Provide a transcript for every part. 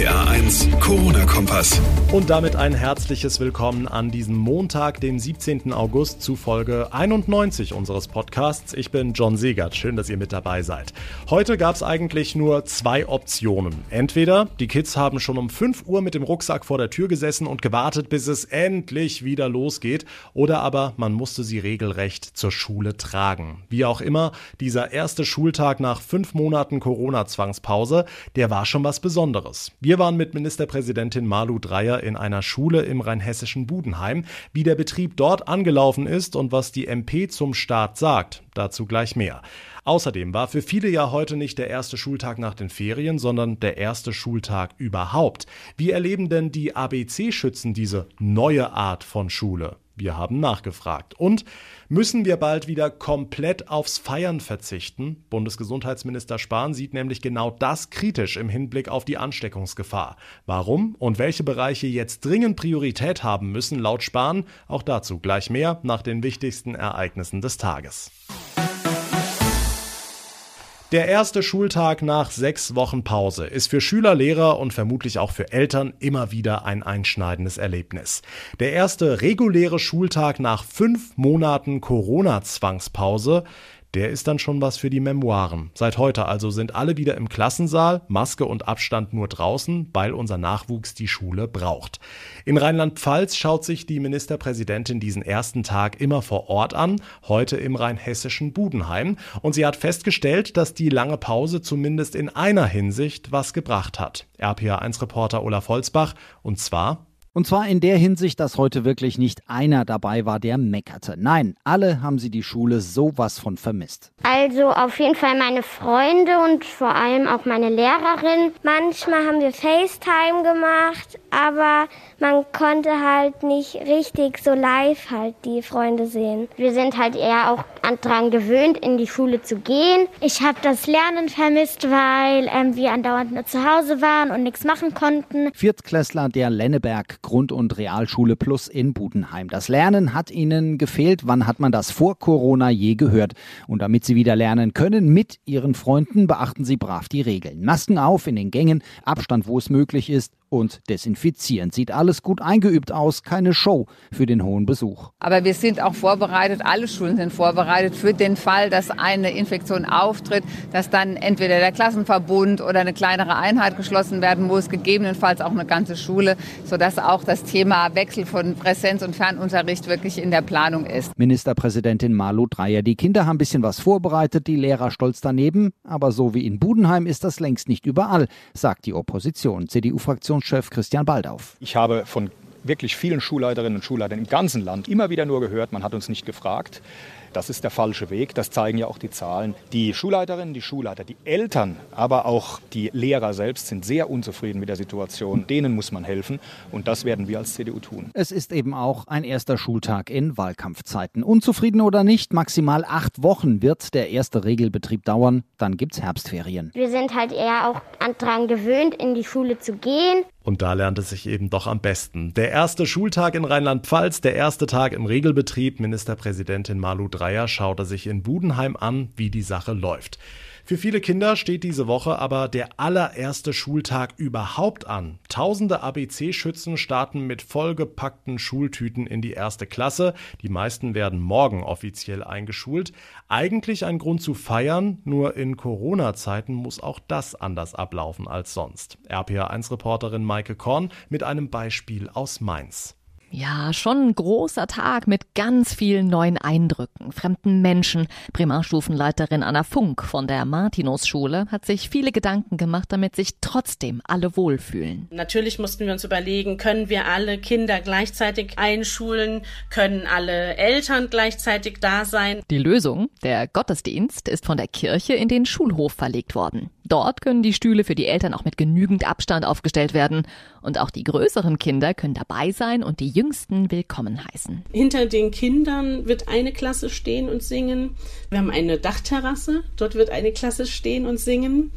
RPA 1, Corona-Kompass. Und damit ein herzliches Willkommen an diesem Montag, den 17. August zu Folge 91 unseres Podcasts. Ich bin John Segert. Schön, dass ihr mit dabei seid. Heute gab es eigentlich nur zwei Optionen. Entweder die Kids haben schon um 5 Uhr mit dem Rucksack vor der Tür gesessen und gewartet, bis es endlich wieder losgeht. Oder aber man musste sie regelrecht zur Schule tragen. Wie auch immer, dieser erste Schultag nach fünf Monaten Corona-Zwangspause, der war schon was Besonderes. Wir waren mit Ministerpräsidentin Malu Dreyer in einer Schule im rheinhessischen Budenheim. Wie der Betrieb dort angelaufen ist und was die MP zum Start sagt, dazu gleich mehr. Außerdem war für viele ja heute nicht der erste Schultag nach den Ferien, sondern der erste Schultag überhaupt. Wie erleben denn die ABC-Schützen diese neue Art von Schule? Wir haben nachgefragt. Und müssen wir bald wieder komplett aufs Feiern verzichten? Bundesgesundheitsminister Spahn sieht nämlich genau das kritisch im Hinblick auf die Ansteckungsgefahr. Warum und welche Bereiche jetzt dringend Priorität haben müssen, laut Spahn, auch dazu gleich mehr nach den wichtigsten Ereignissen des Tages. Der erste Schultag nach sechs Wochen Pause ist für Schüler, Lehrer und vermutlich auch für Eltern immer wieder ein einschneidendes Erlebnis. Der erste reguläre Schultag nach fünf Monaten Corona-Zwangspause der ist dann schon was für die Memoiren. Seit heute also sind alle wieder im Klassensaal, Maske und Abstand nur draußen, weil unser Nachwuchs die Schule braucht. In Rheinland-Pfalz schaut sich die Ministerpräsidentin diesen ersten Tag immer vor Ort an, heute im rheinhessischen Budenheim, und sie hat festgestellt, dass die lange Pause zumindest in einer Hinsicht was gebracht hat. RPA1-Reporter Olaf Holzbach, und zwar und zwar in der Hinsicht, dass heute wirklich nicht einer dabei war, der meckerte. Nein, alle haben sie die Schule sowas von vermisst. Also auf jeden Fall meine Freunde und vor allem auch meine Lehrerin. Manchmal haben wir FaceTime gemacht, aber man konnte halt nicht richtig so live halt die Freunde sehen. Wir sind halt eher auch daran gewöhnt, in die Schule zu gehen. Ich habe das Lernen vermisst, weil ähm, wir andauernd nur zu Hause waren und nichts machen konnten. Viertklässler der Lenneberg Grund- und Realschule Plus in Budenheim. Das Lernen hat ihnen gefehlt. Wann hat man das vor Corona je gehört? Und damit sie wieder lernen können mit ihren Freunden, beachten sie brav die Regeln. Masken auf in den Gängen, Abstand, wo es möglich ist und desinfizieren. Sieht alles gut eingeübt aus, keine Show für den hohen Besuch. Aber wir sind auch vorbereitet, alle Schulen sind vorbereitet für den Fall, dass eine Infektion auftritt, dass dann entweder der Klassenverbund oder eine kleinere Einheit geschlossen werden muss, gegebenenfalls auch eine ganze Schule, sodass auch das Thema Wechsel von Präsenz- und Fernunterricht wirklich in der Planung ist. Ministerpräsidentin Malu Dreyer, die Kinder haben ein bisschen was vorbereitet, die Lehrer stolz daneben, aber so wie in Budenheim ist das längst nicht überall, sagt die Opposition. CDU-Fraktion Fraktionschef Christian Baldauf. Ich habe von wirklich vielen Schulleiterinnen und Schulleitern im ganzen Land immer wieder nur gehört, man hat uns nicht gefragt. Das ist der falsche Weg. Das zeigen ja auch die Zahlen. Die Schulleiterinnen, die Schulleiter, die Eltern, aber auch die Lehrer selbst sind sehr unzufrieden mit der Situation. Denen muss man helfen. Und das werden wir als CDU tun. Es ist eben auch ein erster Schultag in Wahlkampfzeiten. Unzufrieden oder nicht, maximal acht Wochen wird der erste Regelbetrieb dauern. Dann gibt's Herbstferien. Wir sind halt eher auch daran gewöhnt, in die Schule zu gehen. Und da lernt es sich eben doch am besten. Der erste Schultag in Rheinland-Pfalz, der erste Tag im Regelbetrieb. Ministerpräsidentin Malu Dreyer schaute sich in Budenheim an, wie die Sache läuft. Für viele Kinder steht diese Woche aber der allererste Schultag überhaupt an. Tausende ABC-Schützen starten mit vollgepackten Schultüten in die erste Klasse. Die meisten werden morgen offiziell eingeschult. Eigentlich ein Grund zu feiern, nur in Corona-Zeiten muss auch das anders ablaufen als sonst. RPA1-Reporterin Maike Korn mit einem Beispiel aus Mainz. Ja, schon ein großer Tag mit ganz vielen neuen Eindrücken, fremden Menschen. Primarstufenleiterin Anna Funk von der Martinus-Schule hat sich viele Gedanken gemacht, damit sich trotzdem alle wohlfühlen. Natürlich mussten wir uns überlegen, können wir alle Kinder gleichzeitig einschulen? Können alle Eltern gleichzeitig da sein? Die Lösung, der Gottesdienst, ist von der Kirche in den Schulhof verlegt worden. Dort können die Stühle für die Eltern auch mit genügend Abstand aufgestellt werden. Und auch die größeren Kinder können dabei sein und die Jüngsten willkommen heißen. Hinter den Kindern wird eine Klasse stehen und singen. Wir haben eine Dachterrasse, dort wird eine Klasse stehen und singen.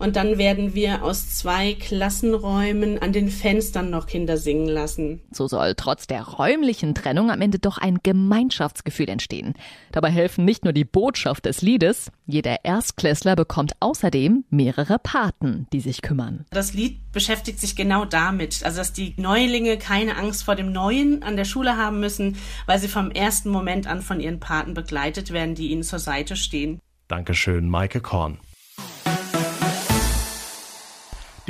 Und dann werden wir aus zwei Klassenräumen an den Fenstern noch Kinder singen lassen. So soll trotz der räumlichen Trennung am Ende doch ein Gemeinschaftsgefühl entstehen. Dabei helfen nicht nur die Botschaft des Liedes, jeder Erstklässler bekommt außerdem mehrere Paten, die sich kümmern. Das Lied beschäftigt sich genau damit, also dass die Neulinge keine Angst vor dem Neuen an der Schule haben müssen, weil sie vom ersten Moment an von ihren Paten begleitet werden, die ihnen zur Seite stehen. Dankeschön, Maike Korn.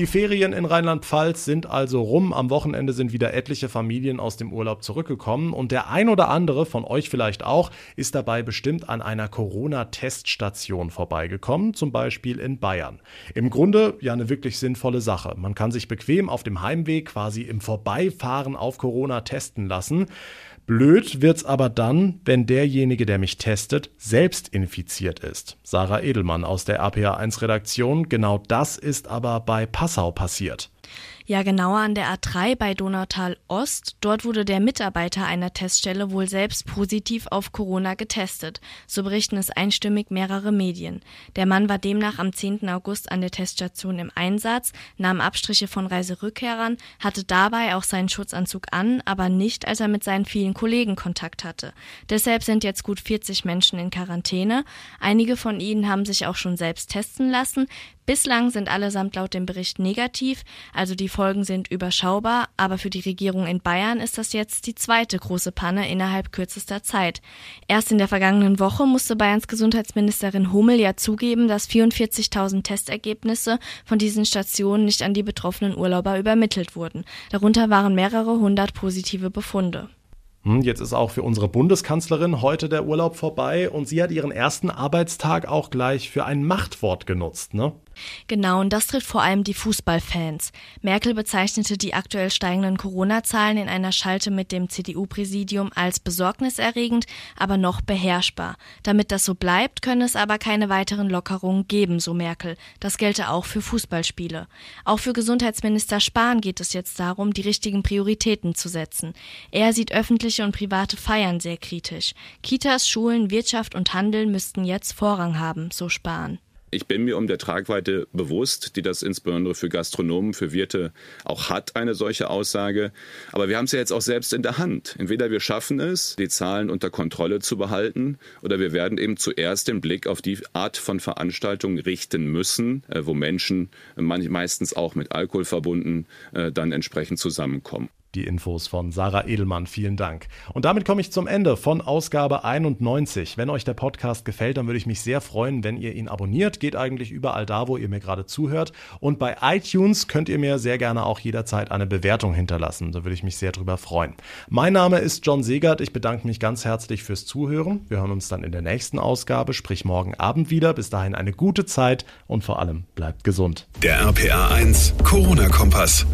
Die Ferien in Rheinland-Pfalz sind also rum. Am Wochenende sind wieder etliche Familien aus dem Urlaub zurückgekommen und der ein oder andere von euch vielleicht auch ist dabei bestimmt an einer Corona-Teststation vorbeigekommen, zum Beispiel in Bayern. Im Grunde ja eine wirklich sinnvolle Sache. Man kann sich bequem auf dem Heimweg quasi im Vorbeifahren auf Corona testen lassen. Blöd wird's aber dann, wenn derjenige, der mich testet, selbst infiziert ist. Sarah Edelmann aus der APA1 Redaktion. Genau das ist aber bei Passau passiert. Ja, genauer an der A3 bei Donautal Ost. Dort wurde der Mitarbeiter einer Teststelle wohl selbst positiv auf Corona getestet. So berichten es einstimmig mehrere Medien. Der Mann war demnach am 10. August an der Teststation im Einsatz, nahm Abstriche von Reiserückkehrern, hatte dabei auch seinen Schutzanzug an, aber nicht, als er mit seinen vielen Kollegen Kontakt hatte. Deshalb sind jetzt gut 40 Menschen in Quarantäne. Einige von ihnen haben sich auch schon selbst testen lassen. Bislang sind allesamt laut dem Bericht negativ, also die Folgen sind überschaubar, aber für die Regierung in Bayern ist das jetzt die zweite große Panne innerhalb kürzester Zeit. Erst in der vergangenen Woche musste Bayerns Gesundheitsministerin Hummel ja zugeben, dass 44.000 Testergebnisse von diesen Stationen nicht an die betroffenen Urlauber übermittelt wurden. Darunter waren mehrere hundert positive Befunde. Hm, jetzt ist auch für unsere Bundeskanzlerin heute der Urlaub vorbei und sie hat ihren ersten Arbeitstag auch gleich für ein Machtwort genutzt, ne? Genau, und das trifft vor allem die Fußballfans. Merkel bezeichnete die aktuell steigenden Corona-Zahlen in einer Schalte mit dem CDU-Präsidium als besorgniserregend, aber noch beherrschbar. Damit das so bleibt, könne es aber keine weiteren Lockerungen geben, so Merkel. Das gelte auch für Fußballspiele. Auch für Gesundheitsminister Spahn geht es jetzt darum, die richtigen Prioritäten zu setzen. Er sieht öffentliche und private Feiern sehr kritisch. Kitas, Schulen, Wirtschaft und Handel müssten jetzt Vorrang haben, so Spahn. Ich bin mir um der Tragweite bewusst, die das insbesondere für Gastronomen, für Wirte auch hat, eine solche Aussage. Aber wir haben es ja jetzt auch selbst in der Hand. Entweder wir schaffen es, die Zahlen unter Kontrolle zu behalten, oder wir werden eben zuerst den Blick auf die Art von Veranstaltungen richten müssen, äh, wo Menschen meistens auch mit Alkohol verbunden äh, dann entsprechend zusammenkommen die Infos von Sarah Edelmann. Vielen Dank. Und damit komme ich zum Ende von Ausgabe 91. Wenn euch der Podcast gefällt, dann würde ich mich sehr freuen, wenn ihr ihn abonniert. Geht eigentlich überall da, wo ihr mir gerade zuhört. Und bei iTunes könnt ihr mir sehr gerne auch jederzeit eine Bewertung hinterlassen. Da würde ich mich sehr drüber freuen. Mein Name ist John Segert. Ich bedanke mich ganz herzlich fürs Zuhören. Wir hören uns dann in der nächsten Ausgabe, sprich morgen Abend wieder. Bis dahin eine gute Zeit und vor allem bleibt gesund. Der RPA 1 Corona-Kompass.